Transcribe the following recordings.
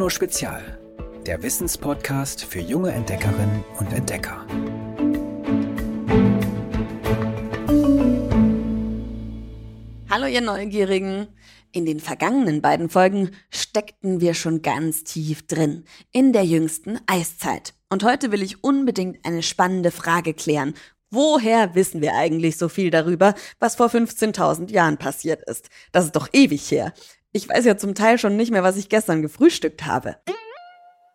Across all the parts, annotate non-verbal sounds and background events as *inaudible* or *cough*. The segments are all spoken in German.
Bruno Spezial, der Wissenspodcast für junge Entdeckerinnen und Entdecker. Hallo ihr Neugierigen. In den vergangenen beiden Folgen steckten wir schon ganz tief drin, in der jüngsten Eiszeit. Und heute will ich unbedingt eine spannende Frage klären. Woher wissen wir eigentlich so viel darüber, was vor 15.000 Jahren passiert ist? Das ist doch ewig her. Ich weiß ja zum Teil schon nicht mehr, was ich gestern gefrühstückt habe.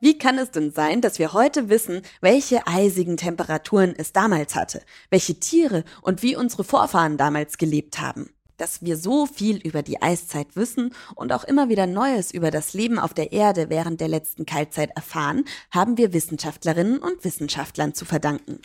Wie kann es denn sein, dass wir heute wissen, welche eisigen Temperaturen es damals hatte, welche Tiere und wie unsere Vorfahren damals gelebt haben? Dass wir so viel über die Eiszeit wissen und auch immer wieder Neues über das Leben auf der Erde während der letzten Kaltzeit erfahren, haben wir Wissenschaftlerinnen und Wissenschaftlern zu verdanken.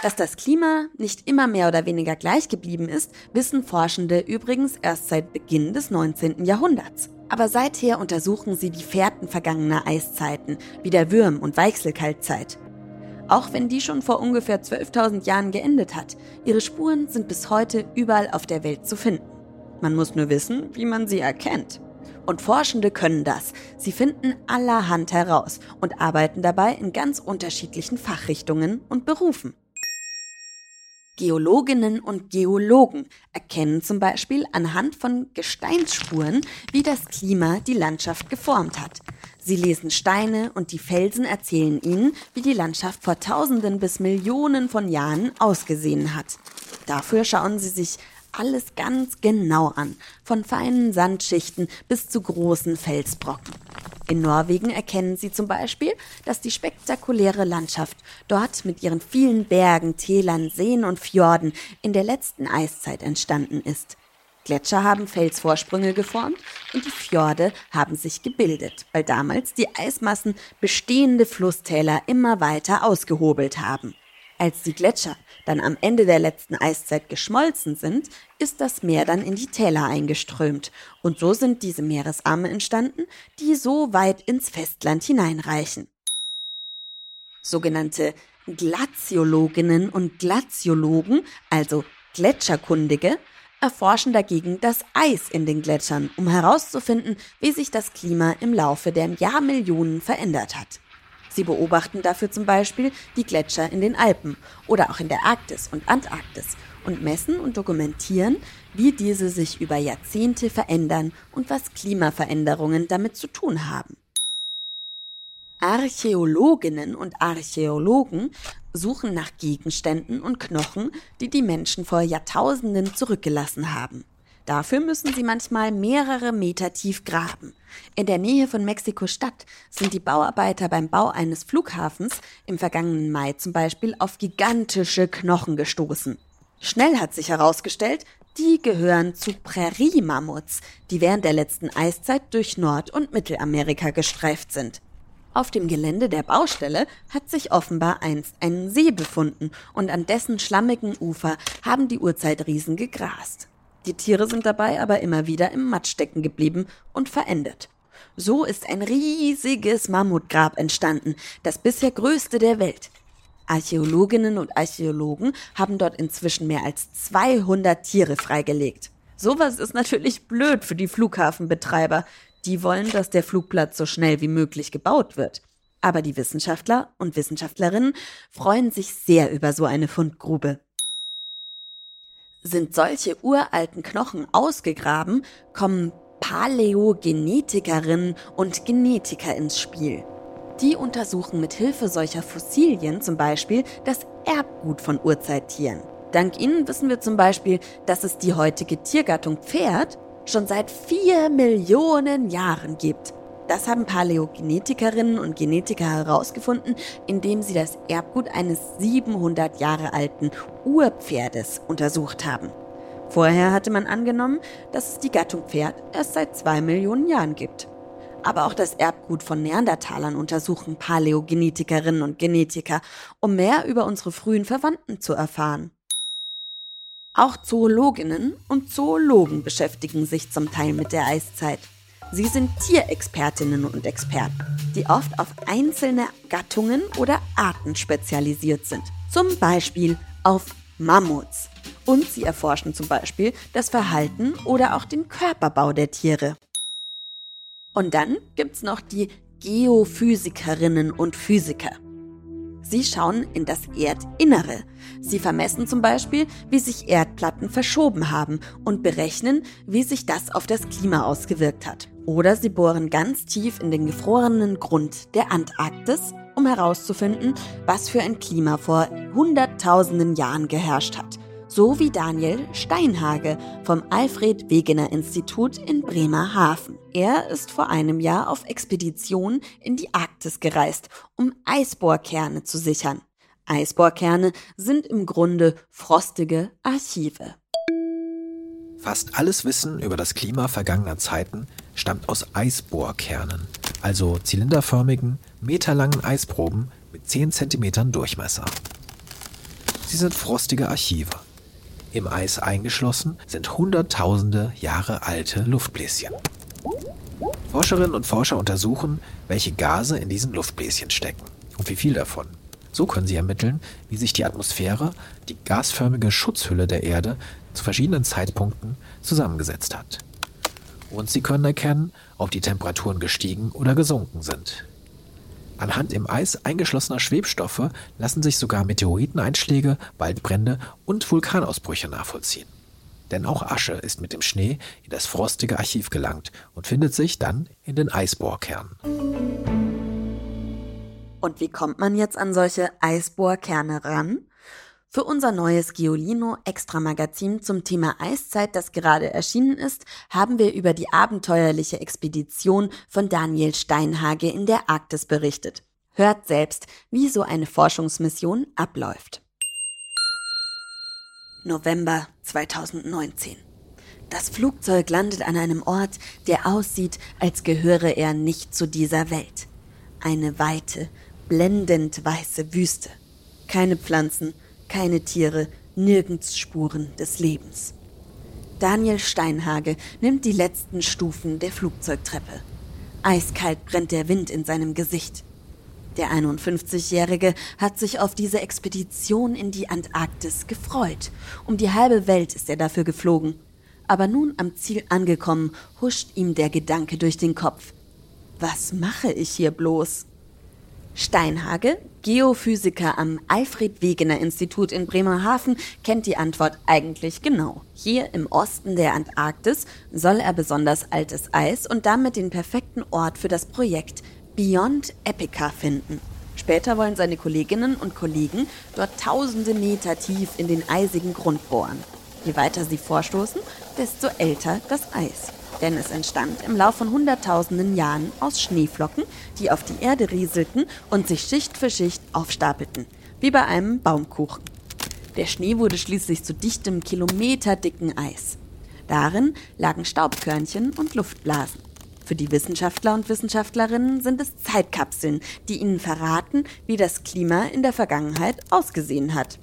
Dass das Klima nicht immer mehr oder weniger gleich geblieben ist, wissen Forschende übrigens erst seit Beginn des 19. Jahrhunderts. Aber seither untersuchen sie die Fährten vergangener Eiszeiten, wie der Würm- und Weichselkaltzeit. Auch wenn die schon vor ungefähr 12.000 Jahren geendet hat, ihre Spuren sind bis heute überall auf der Welt zu finden. Man muss nur wissen, wie man sie erkennt. Und Forschende können das. Sie finden allerhand heraus und arbeiten dabei in ganz unterschiedlichen Fachrichtungen und Berufen. Geologinnen und Geologen erkennen zum Beispiel anhand von Gesteinsspuren, wie das Klima die Landschaft geformt hat. Sie lesen Steine und die Felsen erzählen ihnen, wie die Landschaft vor Tausenden bis Millionen von Jahren ausgesehen hat. Dafür schauen sie sich alles ganz genau an, von feinen Sandschichten bis zu großen Felsbrocken. In Norwegen erkennen sie zum Beispiel, dass die spektakuläre Landschaft dort mit ihren vielen Bergen, Tälern, Seen und Fjorden in der letzten Eiszeit entstanden ist. Gletscher haben Felsvorsprünge geformt und die Fjorde haben sich gebildet, weil damals die Eismassen bestehende Flusstäler immer weiter ausgehobelt haben. Als die Gletscher dann am Ende der letzten Eiszeit geschmolzen sind, ist das Meer dann in die Täler eingeströmt. Und so sind diese Meeresarme entstanden, die so weit ins Festland hineinreichen. Sogenannte Glaziologinnen und Glaziologen, also Gletscherkundige, erforschen dagegen das Eis in den Gletschern, um herauszufinden, wie sich das Klima im Laufe der Jahrmillionen verändert hat. Sie beobachten dafür zum Beispiel die Gletscher in den Alpen oder auch in der Arktis und Antarktis und messen und dokumentieren, wie diese sich über Jahrzehnte verändern und was Klimaveränderungen damit zu tun haben. Archäologinnen und Archäologen suchen nach Gegenständen und Knochen, die die Menschen vor Jahrtausenden zurückgelassen haben. Dafür müssen sie manchmal mehrere Meter tief graben. In der Nähe von Mexiko-Stadt sind die Bauarbeiter beim Bau eines Flughafens im vergangenen Mai zum Beispiel auf gigantische Knochen gestoßen. Schnell hat sich herausgestellt, die gehören zu Präriemammuts, die während der letzten Eiszeit durch Nord- und Mittelamerika gestreift sind. Auf dem Gelände der Baustelle hat sich offenbar einst ein See befunden und an dessen schlammigen Ufer haben die Urzeitriesen gegrast. Die Tiere sind dabei aber immer wieder im Matsch stecken geblieben und verendet. So ist ein riesiges Mammutgrab entstanden, das bisher größte der Welt. Archäologinnen und Archäologen haben dort inzwischen mehr als 200 Tiere freigelegt. Sowas ist natürlich blöd für die Flughafenbetreiber. Die wollen, dass der Flugplatz so schnell wie möglich gebaut wird. Aber die Wissenschaftler und Wissenschaftlerinnen freuen sich sehr über so eine Fundgrube. Sind solche uralten Knochen ausgegraben, kommen Paläogenetikerinnen und Genetiker ins Spiel. Die untersuchen mit Hilfe solcher Fossilien zum Beispiel das Erbgut von Urzeittieren. Dank ihnen wissen wir zum Beispiel, dass es die heutige Tiergattung Pferd schon seit vier Millionen Jahren gibt. Das haben Paläogenetikerinnen und Genetiker herausgefunden, indem sie das Erbgut eines 700 Jahre alten Urpferdes untersucht haben. Vorher hatte man angenommen, dass es die Gattung Pferd erst seit zwei Millionen Jahren gibt. Aber auch das Erbgut von Neandertalern untersuchen Paläogenetikerinnen und Genetiker, um mehr über unsere frühen Verwandten zu erfahren. Auch Zoologinnen und Zoologen beschäftigen sich zum Teil mit der Eiszeit. Sie sind Tierexpertinnen und Experten, die oft auf einzelne Gattungen oder Arten spezialisiert sind. Zum Beispiel auf Mammuts. Und sie erforschen zum Beispiel das Verhalten oder auch den Körperbau der Tiere. Und dann gibt's noch die Geophysikerinnen und Physiker. Sie schauen in das Erdinnere. Sie vermessen zum Beispiel, wie sich Erdplatten verschoben haben und berechnen, wie sich das auf das Klima ausgewirkt hat. Oder sie bohren ganz tief in den gefrorenen Grund der Antarktis, um herauszufinden, was für ein Klima vor Hunderttausenden Jahren geherrscht hat so wie Daniel Steinhage vom Alfred Wegener Institut in Bremerhaven. Er ist vor einem Jahr auf Expedition in die Arktis gereist, um Eisbohrkerne zu sichern. Eisbohrkerne sind im Grunde frostige Archive. Fast alles Wissen über das Klima vergangener Zeiten stammt aus Eisbohrkernen, also zylinderförmigen, meterlangen Eisproben mit 10 cm Durchmesser. Sie sind frostige Archive. Im Eis eingeschlossen sind hunderttausende Jahre alte Luftbläschen. Forscherinnen und Forscher untersuchen, welche Gase in diesen Luftbläschen stecken und wie viel davon. So können sie ermitteln, wie sich die Atmosphäre, die gasförmige Schutzhülle der Erde, zu verschiedenen Zeitpunkten zusammengesetzt hat. Und sie können erkennen, ob die Temperaturen gestiegen oder gesunken sind. Anhand im Eis eingeschlossener Schwebstoffe lassen sich sogar Meteoriteneinschläge, Waldbrände und Vulkanausbrüche nachvollziehen. Denn auch Asche ist mit dem Schnee in das frostige Archiv gelangt und findet sich dann in den Eisbohrkernen. Und wie kommt man jetzt an solche Eisbohrkerne ran? Für unser neues Geolino Extra Magazin zum Thema Eiszeit, das gerade erschienen ist, haben wir über die abenteuerliche Expedition von Daniel Steinhage in der Arktis berichtet. Hört selbst, wie so eine Forschungsmission abläuft. November 2019. Das Flugzeug landet an einem Ort, der aussieht, als gehöre er nicht zu dieser Welt. Eine weite, blendend weiße Wüste. Keine Pflanzen, keine Tiere, nirgends Spuren des Lebens. Daniel Steinhage nimmt die letzten Stufen der Flugzeugtreppe. Eiskalt brennt der Wind in seinem Gesicht. Der 51-Jährige hat sich auf diese Expedition in die Antarktis gefreut. Um die halbe Welt ist er dafür geflogen. Aber nun am Ziel angekommen, huscht ihm der Gedanke durch den Kopf. Was mache ich hier bloß? Steinhage, Geophysiker am Alfred Wegener Institut in Bremerhaven, kennt die Antwort eigentlich genau. Hier im Osten der Antarktis soll er besonders altes Eis und damit den perfekten Ort für das Projekt Beyond Epica finden. Später wollen seine Kolleginnen und Kollegen dort tausende Meter tief in den eisigen Grund bohren. Je weiter sie vorstoßen, desto älter das Eis denn es entstand im Lauf von Hunderttausenden Jahren aus Schneeflocken, die auf die Erde rieselten und sich Schicht für Schicht aufstapelten, wie bei einem Baumkuchen. Der Schnee wurde schließlich zu dichtem, kilometerdicken Eis. Darin lagen Staubkörnchen und Luftblasen. Für die Wissenschaftler und Wissenschaftlerinnen sind es Zeitkapseln, die ihnen verraten, wie das Klima in der Vergangenheit ausgesehen hat.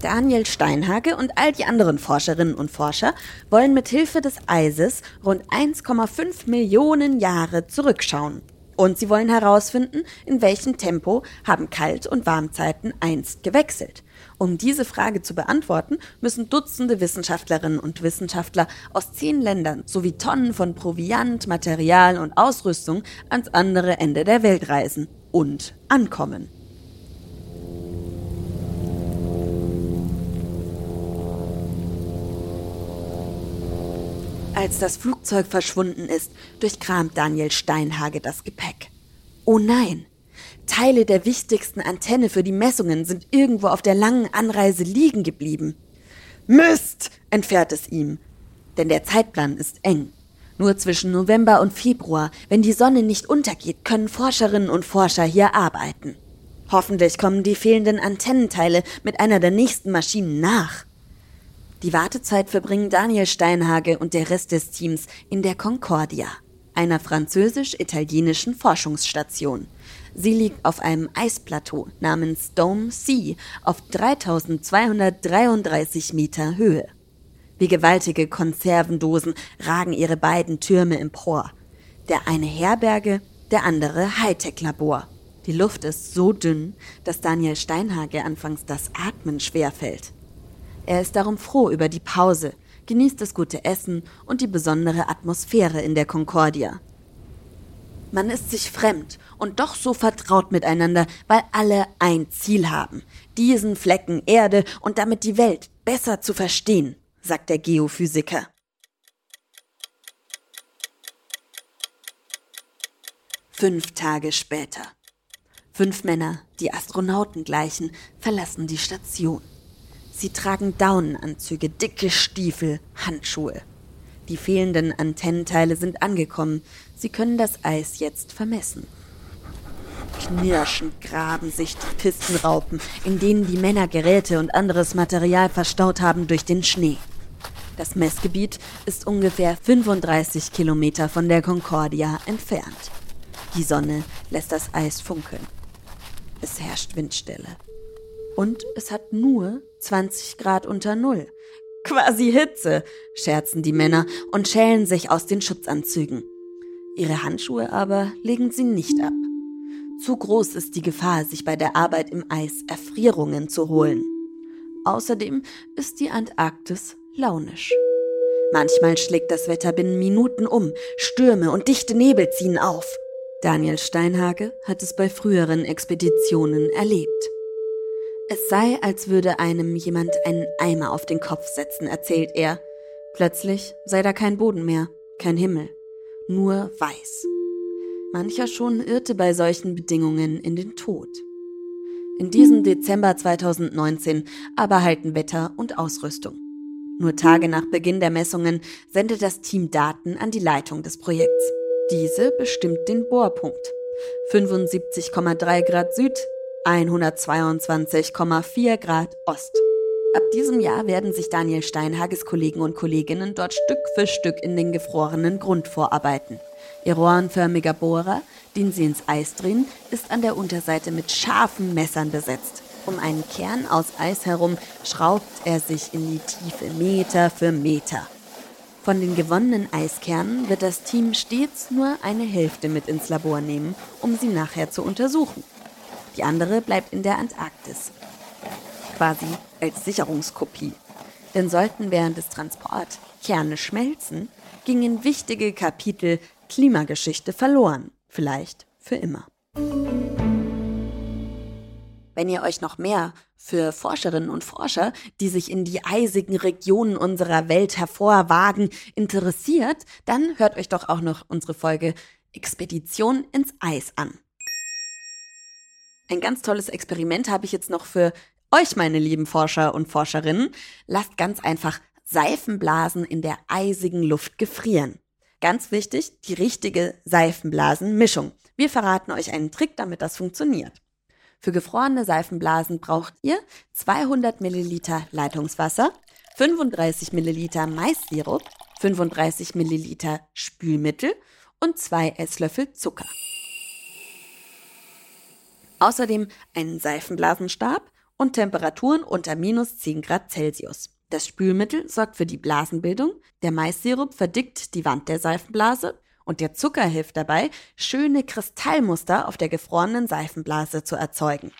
Daniel Steinhage und all die anderen Forscherinnen und Forscher wollen mit Hilfe des Eises rund 1,5 Millionen Jahre zurückschauen. Und sie wollen herausfinden, in welchem Tempo haben Kalt- und Warmzeiten einst gewechselt. Um diese Frage zu beantworten, müssen Dutzende Wissenschaftlerinnen und Wissenschaftler aus zehn Ländern sowie Tonnen von Proviant, Material und Ausrüstung ans andere Ende der Welt reisen und ankommen. Als das Flugzeug verschwunden ist, durchkramt Daniel Steinhage das Gepäck. Oh nein! Teile der wichtigsten Antenne für die Messungen sind irgendwo auf der langen Anreise liegen geblieben. Mist! entfährt es ihm. Denn der Zeitplan ist eng. Nur zwischen November und Februar, wenn die Sonne nicht untergeht, können Forscherinnen und Forscher hier arbeiten. Hoffentlich kommen die fehlenden Antennenteile mit einer der nächsten Maschinen nach. Die Wartezeit verbringen Daniel Steinhage und der Rest des Teams in der Concordia, einer französisch-italienischen Forschungsstation. Sie liegt auf einem Eisplateau namens Dome Sea auf 3233 Meter Höhe. Wie gewaltige Konservendosen ragen ihre beiden Türme empor. Der eine Herberge, der andere Hightech-Labor. Die Luft ist so dünn, dass Daniel Steinhage anfangs das Atmen schwerfällt. Er ist darum froh über die Pause, genießt das gute Essen und die besondere Atmosphäre in der Concordia. Man ist sich fremd und doch so vertraut miteinander, weil alle ein Ziel haben, diesen Flecken Erde und damit die Welt besser zu verstehen, sagt der Geophysiker. Fünf Tage später. Fünf Männer, die Astronauten gleichen, verlassen die Station. Sie tragen Daunenanzüge, dicke Stiefel, Handschuhe. Die fehlenden Antennenteile sind angekommen. Sie können das Eis jetzt vermessen. Knirschend graben sich die Pistenraupen, in denen die Männer Geräte und anderes Material verstaut haben, durch den Schnee. Das Messgebiet ist ungefähr 35 Kilometer von der Concordia entfernt. Die Sonne lässt das Eis funkeln. Es herrscht Windstille. Und es hat nur 20 Grad unter Null. Quasi Hitze, scherzen die Männer und schälen sich aus den Schutzanzügen. Ihre Handschuhe aber legen sie nicht ab. Zu groß ist die Gefahr, sich bei der Arbeit im Eis Erfrierungen zu holen. Außerdem ist die Antarktis launisch. Manchmal schlägt das Wetter binnen Minuten um, Stürme und dichte Nebel ziehen auf. Daniel Steinhage hat es bei früheren Expeditionen erlebt. Es sei, als würde einem jemand einen Eimer auf den Kopf setzen, erzählt er. Plötzlich sei da kein Boden mehr, kein Himmel, nur weiß. Mancher schon irrte bei solchen Bedingungen in den Tod. In diesem Dezember 2019 aber halten Wetter und Ausrüstung. Nur Tage nach Beginn der Messungen sendet das Team Daten an die Leitung des Projekts. Diese bestimmt den Bohrpunkt. 75,3 Grad Süd, 122,4 Grad Ost. Ab diesem Jahr werden sich Daniel Steinhages Kollegen und Kolleginnen dort Stück für Stück in den gefrorenen Grund vorarbeiten. Ihr rohrenförmiger Bohrer, den sie ins Eis drehen, ist an der Unterseite mit scharfen Messern besetzt. Um einen Kern aus Eis herum schraubt er sich in die Tiefe Meter für Meter. Von den gewonnenen Eiskernen wird das Team stets nur eine Hälfte mit ins Labor nehmen, um sie nachher zu untersuchen. Die andere bleibt in der Antarktis. Quasi als Sicherungskopie. Denn sollten während des Transports Kerne schmelzen, gingen wichtige Kapitel Klimageschichte verloren. Vielleicht für immer. Wenn ihr euch noch mehr für Forscherinnen und Forscher, die sich in die eisigen Regionen unserer Welt hervorwagen, interessiert, dann hört euch doch auch noch unsere Folge Expedition ins Eis an. Ein ganz tolles Experiment habe ich jetzt noch für euch, meine lieben Forscher und Forscherinnen. Lasst ganz einfach Seifenblasen in der eisigen Luft gefrieren. Ganz wichtig, die richtige Seifenblasenmischung. Wir verraten euch einen Trick, damit das funktioniert. Für gefrorene Seifenblasen braucht ihr 200 Milliliter Leitungswasser, 35 Milliliter Maissirup, 35 Milliliter Spülmittel und zwei Esslöffel Zucker. Außerdem einen Seifenblasenstab und Temperaturen unter minus 10 Grad Celsius. Das Spülmittel sorgt für die Blasenbildung, der Maissirup verdickt die Wand der Seifenblase und der Zucker hilft dabei, schöne Kristallmuster auf der gefrorenen Seifenblase zu erzeugen.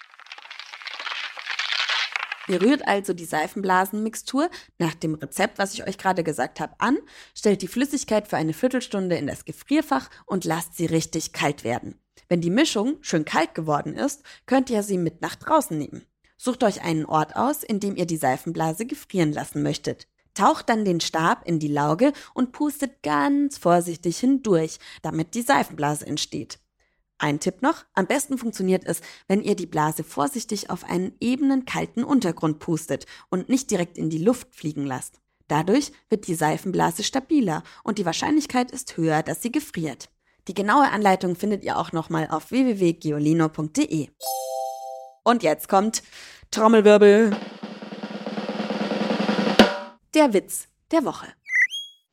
Ihr rührt also die Seifenblasenmixtur nach dem Rezept, was ich euch gerade gesagt habe, an, stellt die Flüssigkeit für eine Viertelstunde in das Gefrierfach und lasst sie richtig kalt werden. Wenn die Mischung schön kalt geworden ist, könnt ihr sie mit nach draußen nehmen. Sucht euch einen Ort aus, in dem ihr die Seifenblase gefrieren lassen möchtet. Taucht dann den Stab in die Lauge und pustet ganz vorsichtig hindurch, damit die Seifenblase entsteht. Ein Tipp noch, am besten funktioniert es, wenn ihr die Blase vorsichtig auf einen ebenen, kalten Untergrund pustet und nicht direkt in die Luft fliegen lasst. Dadurch wird die Seifenblase stabiler und die Wahrscheinlichkeit ist höher, dass sie gefriert. Die genaue Anleitung findet ihr auch nochmal auf www.geolino.de. Und jetzt kommt Trommelwirbel. Der Witz der Woche.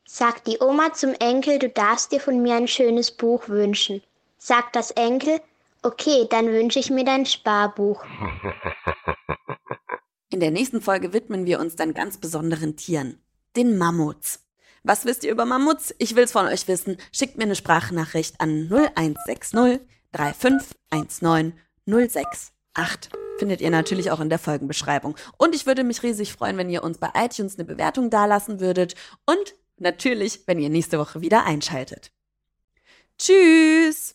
Sagt die Oma zum Enkel, du darfst dir von mir ein schönes Buch wünschen. Sagt das Enkel, okay, dann wünsche ich mir dein Sparbuch. *laughs* In der nächsten Folge widmen wir uns dann ganz besonderen Tieren, den Mammuts. Was wisst ihr über Mammuts? Ich will's von euch wissen. Schickt mir eine Sprachnachricht an 0160 3519 068. Findet ihr natürlich auch in der Folgenbeschreibung. Und ich würde mich riesig freuen, wenn ihr uns bei iTunes eine Bewertung dalassen würdet. Und natürlich, wenn ihr nächste Woche wieder einschaltet. Tschüss!